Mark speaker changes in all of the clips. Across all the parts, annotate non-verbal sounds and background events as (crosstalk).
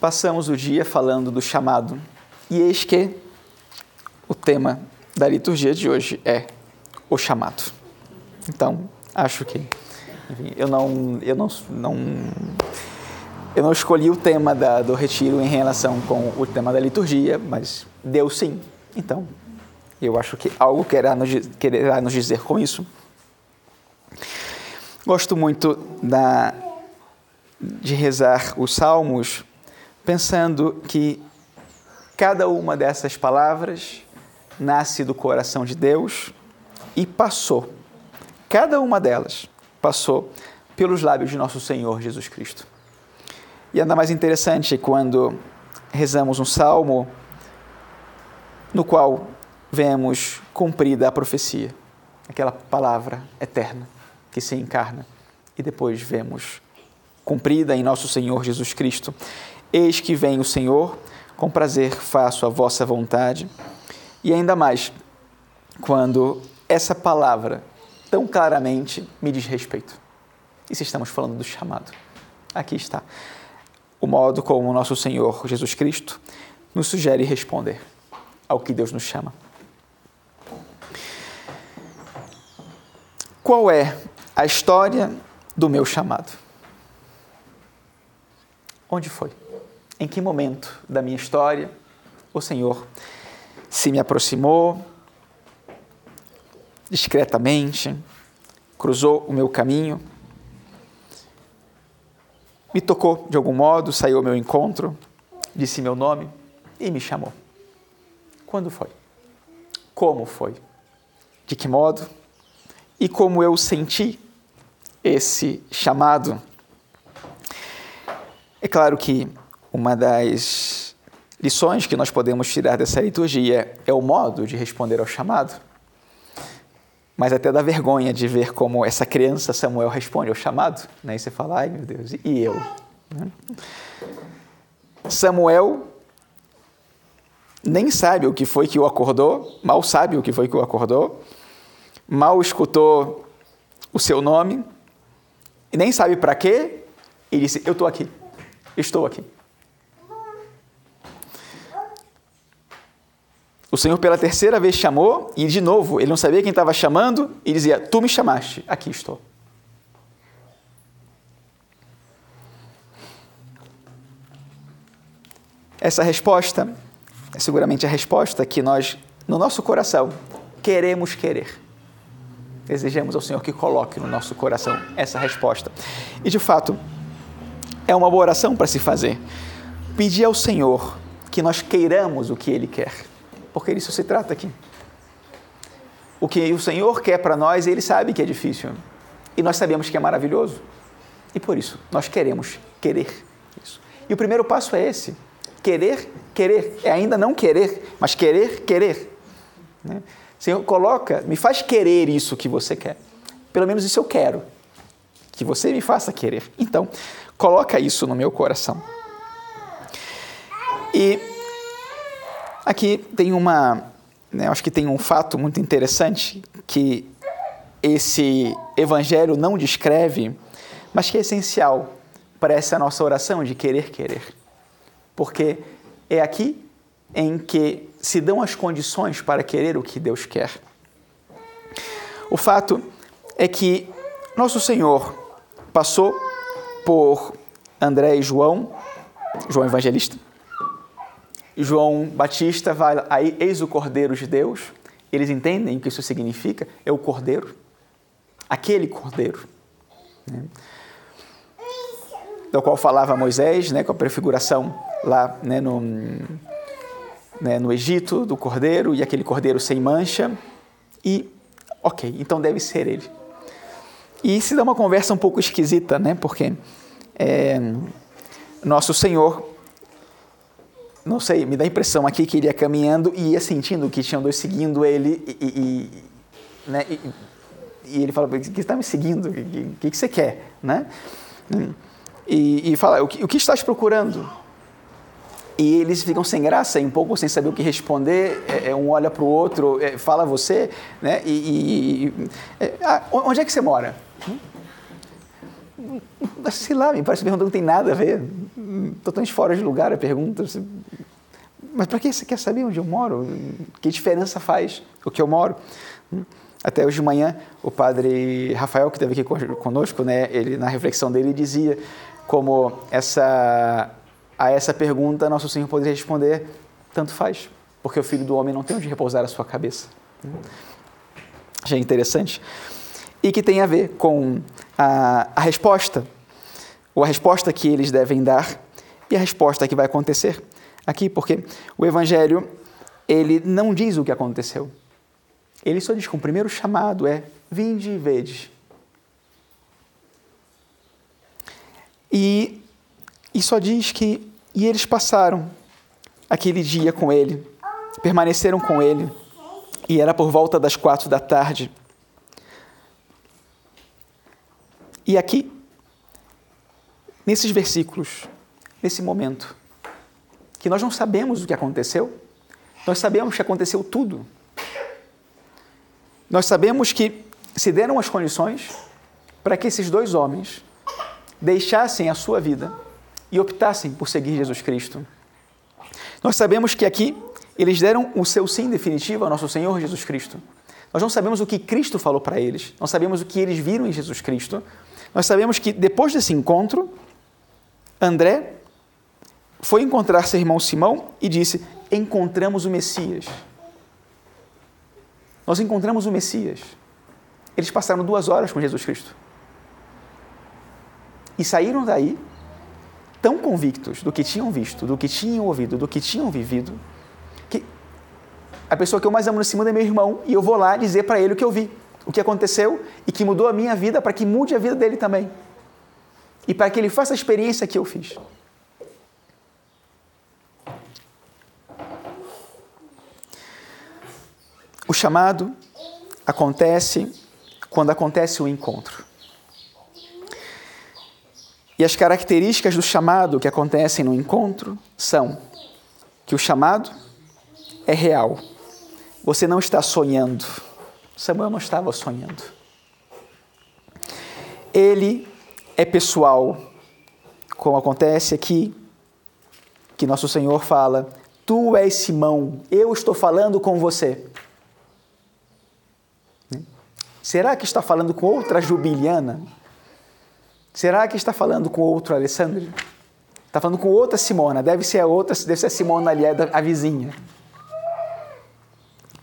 Speaker 1: Passamos o dia falando do chamado, e eis que o tema da liturgia de hoje é o chamado. Então, acho que enfim, eu não eu não, não eu não escolhi o tema da, do retiro em relação com o tema da liturgia, mas Deus sim. Então, eu acho que algo quererá nos, quererá nos dizer com isso. Gosto muito da, de rezar os salmos pensando que cada uma dessas palavras nasce do coração de Deus e passou, cada uma delas passou pelos lábios de nosso Senhor Jesus Cristo. E ainda mais interessante quando rezamos um salmo no qual vemos cumprida a profecia, aquela palavra eterna que se encarna, e depois vemos cumprida em nosso Senhor Jesus Cristo. Eis que vem o Senhor, com prazer faço a vossa vontade. E ainda mais, quando essa palavra tão claramente me diz respeito. E se estamos falando do chamado? Aqui está o modo como o nosso Senhor Jesus Cristo nos sugere responder ao que Deus nos chama. Qual é a história do meu chamado? Onde foi? em que momento da minha história o Senhor se me aproximou discretamente, cruzou o meu caminho, me tocou de algum modo, saiu ao meu encontro, disse meu nome e me chamou. Quando foi? Como foi? De que modo? E como eu senti esse chamado? É claro que uma das lições que nós podemos tirar dessa liturgia é o modo de responder ao chamado, mas até dá vergonha de ver como essa criança Samuel responde ao chamado. Né? E você fala, ai meu Deus, e eu? Né? Samuel nem sabe o que foi que o acordou, mal sabe o que foi que o acordou, mal escutou o seu nome, e nem sabe para quê, e disse: Eu estou aqui, estou aqui. O Senhor pela terceira vez chamou e de novo ele não sabia quem estava chamando e dizia: Tu me chamaste, aqui estou. Essa resposta é seguramente a resposta que nós, no nosso coração, queremos querer. Desejamos ao Senhor que coloque no nosso coração essa resposta. E de fato, é uma boa oração para se fazer. Pedir ao Senhor que nós queiramos o que Ele quer porque isso se trata aqui. O que o Senhor quer para nós, Ele sabe que é difícil. E nós sabemos que é maravilhoso. E por isso, nós queremos querer isso. E o primeiro passo é esse: querer, querer. É ainda não querer, mas querer, querer. Né? Senhor, coloca, me faz querer isso que você quer. Pelo menos isso eu quero. Que você me faça querer. Então, coloca isso no meu coração. E Aqui tem uma, né, acho que tem um fato muito interessante que esse evangelho não descreve, mas que é essencial para essa nossa oração de querer querer. Porque é aqui em que se dão as condições para querer o que Deus quer. O fato é que nosso Senhor passou por André e João, João Evangelista, João Batista vai aí, eis o Cordeiro de Deus. Eles entendem o que isso significa, é o Cordeiro, aquele Cordeiro. Né? Do qual falava Moisés, né, com a prefiguração lá né, no, né, no Egito, do Cordeiro, e aquele Cordeiro sem mancha. E, ok, então deve ser ele. E se dá uma conversa um pouco esquisita, né, porque é, nosso Senhor não sei, me dá a impressão aqui que ele ia caminhando e ia sentindo que tinham dois seguindo ele e, e, né, e, e ele fala, que está me seguindo? O que, que, que, você quer? Né? E, e fala, o que, o que estás procurando? E eles ficam sem graça, um pouco sem saber o que responder. É, é um olha para o outro, é, fala você, né? E, e é, ah, onde é que você mora? Sei lá, me parece que pergunta não tem nada a ver. Totalmente fora de lugar a pergunta. Mas para que você quer saber onde eu moro? Que diferença faz o que eu moro? Até hoje de manhã, o padre Rafael, que esteve aqui conosco, né, ele, na reflexão dele, dizia como essa, a essa pergunta nosso Senhor poderia responder: tanto faz, porque o filho do homem não tem onde repousar a sua cabeça. Achei interessante. E que tem a ver com a, a resposta, ou a resposta que eles devem dar e a resposta que vai acontecer aqui, porque o Evangelho ele não diz o que aconteceu. Ele só diz que o primeiro chamado é vinde e vede. E, e só diz que e eles passaram aquele dia com ele, permaneceram com ele, e era por volta das quatro da tarde. E aqui, nesses versículos, nesse momento, que nós não sabemos o que aconteceu, nós sabemos que aconteceu tudo. Nós sabemos que se deram as condições para que esses dois homens deixassem a sua vida e optassem por seguir Jesus Cristo. Nós sabemos que aqui eles deram o seu sim definitivo ao nosso Senhor Jesus Cristo. Nós não sabemos o que Cristo falou para eles, não sabemos o que eles viram em Jesus Cristo. Nós sabemos que depois desse encontro, André foi encontrar seu irmão Simão e disse: Encontramos o Messias. Nós encontramos o Messias. Eles passaram duas horas com Jesus Cristo. E saíram daí tão convictos do que tinham visto, do que tinham ouvido, do que tinham vivido, que a pessoa que eu mais amo nesse mundo é meu irmão e eu vou lá dizer para ele o que eu vi, o que aconteceu e que mudou a minha vida para que mude a vida dele também. E para que ele faça a experiência que eu fiz. O chamado acontece quando acontece o encontro. E as características do chamado que acontecem no encontro são que o chamado é real. Você não está sonhando. Samuel não estava sonhando. Ele é pessoal, como acontece aqui, que nosso Senhor fala: Tu és Simão, eu estou falando com você. Será que está falando com outra Jubiliana? Será que está falando com outro Alessandro? Está falando com outra Simona, deve ser a outra, deve ser a Simona ali, a vizinha.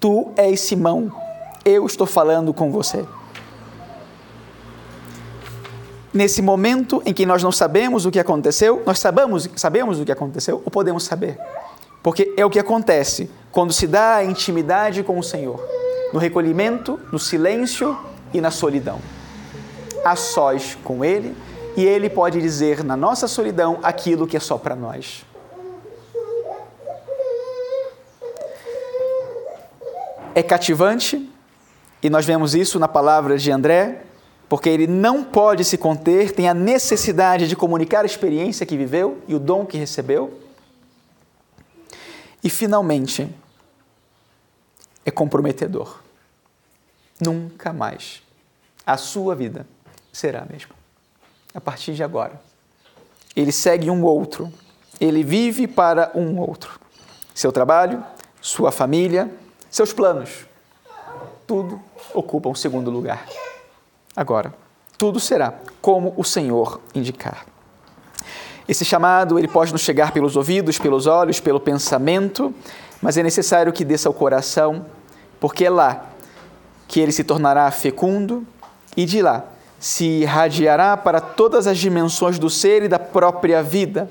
Speaker 1: Tu és Simão, eu estou falando com você. Nesse momento em que nós não sabemos o que aconteceu, nós sabemos, sabemos o que aconteceu ou podemos saber? Porque é o que acontece quando se dá a intimidade com o Senhor no recolhimento, no silêncio e na solidão. A sós com Ele, e Ele pode dizer na nossa solidão aquilo que é só para nós. É cativante, e nós vemos isso na palavra de André, porque ele não pode se conter, tem a necessidade de comunicar a experiência que viveu e o dom que recebeu. E, finalmente, é comprometedor nunca mais a sua vida será a mesma. A partir de agora. Ele segue um outro, ele vive para um outro. Seu trabalho, sua família, seus planos, tudo ocupa um segundo lugar. Agora, tudo será como o Senhor indicar. Esse chamado ele pode nos chegar pelos ouvidos, pelos olhos, pelo pensamento, mas é necessário que desça ao coração, porque é lá que ele se tornará fecundo e de lá se irradiará para todas as dimensões do ser e da própria vida,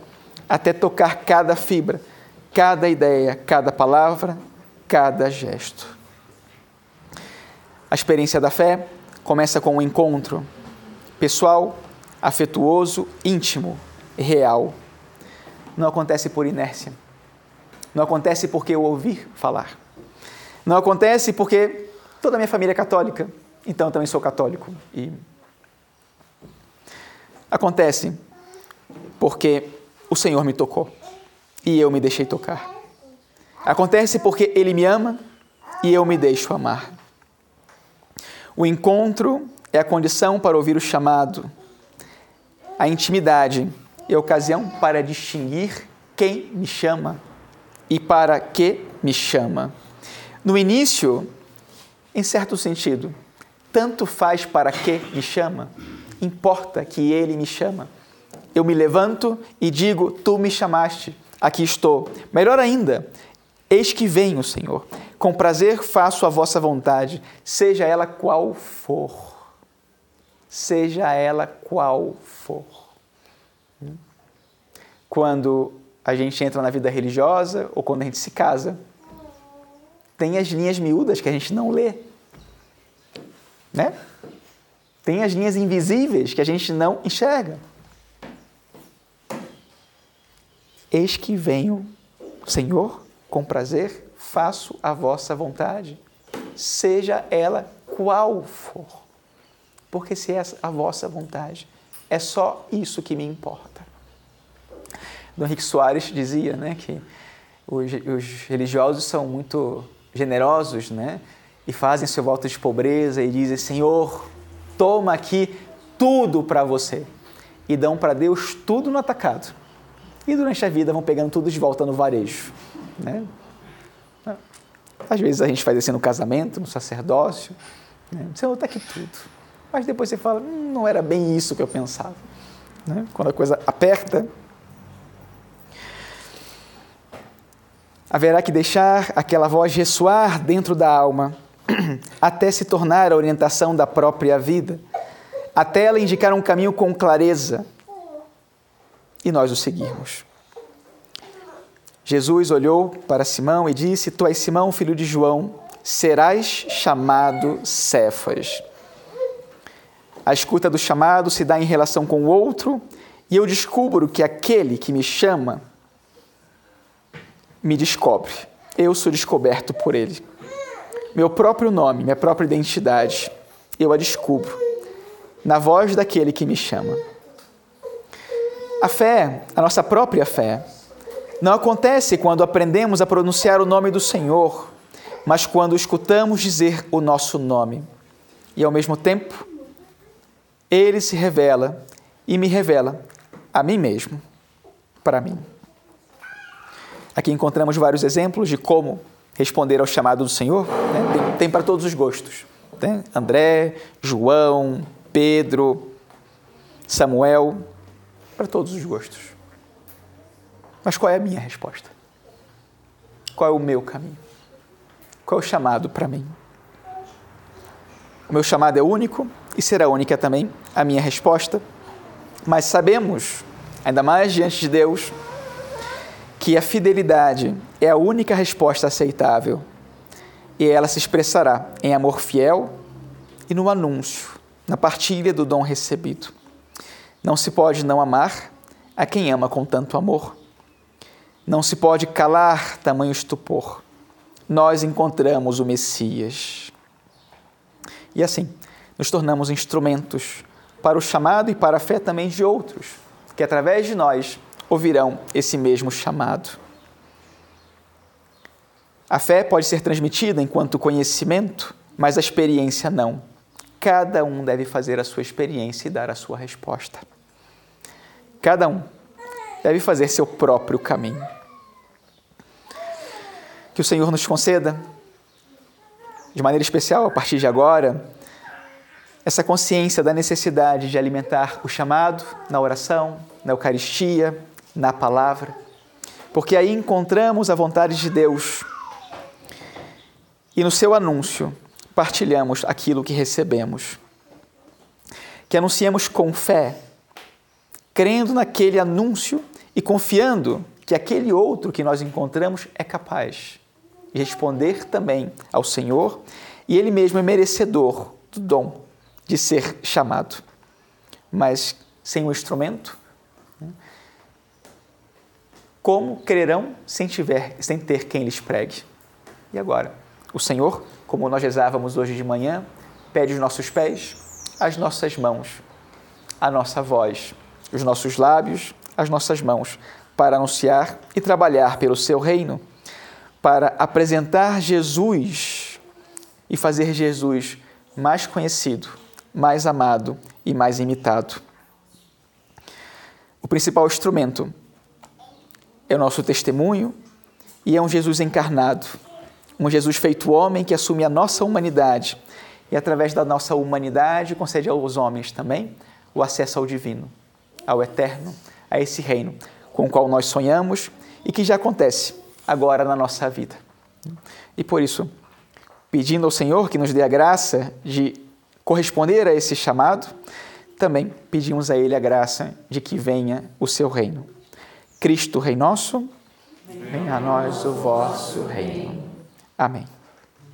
Speaker 1: até tocar cada fibra, cada ideia, cada palavra, cada gesto. A experiência da fé começa com um encontro pessoal, afetuoso, íntimo, real. Não acontece por inércia. Não acontece porque eu ouvir falar. Não acontece porque Toda a minha família é católica, então eu também sou católico. E acontece porque o Senhor me tocou e eu me deixei tocar. Acontece porque Ele me ama e eu me deixo amar. O encontro é a condição para ouvir o chamado. a intimidade é ocasião para distinguir quem me chama e para que me chama. No início, em certo sentido, tanto faz para que me chama, importa que ele me chama. Eu me levanto e digo: Tu me chamaste, aqui estou. Melhor ainda, eis que venho, Senhor. Com prazer faço a vossa vontade, seja ela qual for. Seja ela qual for. Quando a gente entra na vida religiosa ou quando a gente se casa, tem as linhas miúdas que a gente não lê. Né? Tem as linhas invisíveis que a gente não enxerga. Eis que venho, Senhor, com prazer faço a vossa vontade, seja ela qual for. Porque se é a vossa vontade, é só isso que me importa. Dom Henrique Soares dizia né, que os, os religiosos são muito generosos, né? E fazem seu voto de pobreza e dizem: Senhor, toma aqui tudo para você. E dão para Deus tudo no atacado e durante a vida vão pegando tudo de volta no varejo. Né? Às vezes a gente faz assim no casamento, no sacerdócio, né? Senhor, está aqui tudo. Mas depois você fala, hum, não era bem isso que eu pensava. Né? Quando a coisa aperta, haverá que deixar aquela voz ressoar dentro da alma, (clears throat) até se tornar a orientação da própria vida, até ela indicar um caminho com clareza, e nós o seguirmos. Jesus olhou para Simão e disse: Tu és Simão, filho de João, serás chamado Cefas. A escuta do chamado se dá em relação com o outro, e eu descubro que aquele que me chama me descobre. Eu sou descoberto por ele. Meu próprio nome, minha própria identidade, eu a descubro na voz daquele que me chama. A fé, a nossa própria fé, não acontece quando aprendemos a pronunciar o nome do Senhor, mas quando escutamos dizer o nosso nome. E ao mesmo tempo, ele se revela e me revela a mim mesmo, para mim. Aqui encontramos vários exemplos de como responder ao chamado do Senhor. Né? Tem, tem para todos os gostos. Tem André, João, Pedro, Samuel, para todos os gostos. Mas qual é a minha resposta? Qual é o meu caminho? Qual é o chamado para mim? O meu chamado é único e será única também a minha resposta, mas sabemos, ainda mais diante de Deus, que a fidelidade é a única resposta aceitável e ela se expressará em amor fiel e no anúncio, na partilha do dom recebido. Não se pode não amar a quem ama com tanto amor. Não se pode calar tamanho estupor. Nós encontramos o Messias. E assim, nos tornamos instrumentos para o chamado e para a fé também de outros, que através de nós ouvirão esse mesmo chamado. A fé pode ser transmitida enquanto conhecimento, mas a experiência não. Cada um deve fazer a sua experiência e dar a sua resposta. Cada um deve fazer seu próprio caminho. Que o Senhor nos conceda, de maneira especial a partir de agora, essa consciência da necessidade de alimentar o chamado na oração, na Eucaristia, na palavra, porque aí encontramos a vontade de Deus e no seu anúncio partilhamos aquilo que recebemos. Que anunciemos com fé crendo naquele anúncio e confiando que aquele outro que nós encontramos é capaz de responder também ao Senhor e ele mesmo é merecedor do dom de ser chamado. Mas sem o instrumento, né? como crerão sem, tiver, sem ter quem lhes pregue? E agora? O Senhor, como nós rezávamos hoje de manhã, pede os nossos pés, as nossas mãos, a nossa voz os nossos lábios, as nossas mãos, para anunciar e trabalhar pelo seu reino, para apresentar Jesus e fazer Jesus mais conhecido, mais amado e mais imitado. o principal instrumento é o nosso testemunho e é um Jesus encarnado, um Jesus feito homem que assume a nossa humanidade e, através da nossa humanidade, concede aos homens também o acesso ao divino, ao eterno, a esse reino com o qual nós sonhamos e que já acontece agora na nossa vida. E por isso, pedindo ao Senhor que nos dê a graça de corresponder a esse chamado, também pedimos a Ele a graça de que venha o seu reino. Cristo, Rei nosso, venha a nós o vosso reino. Amém.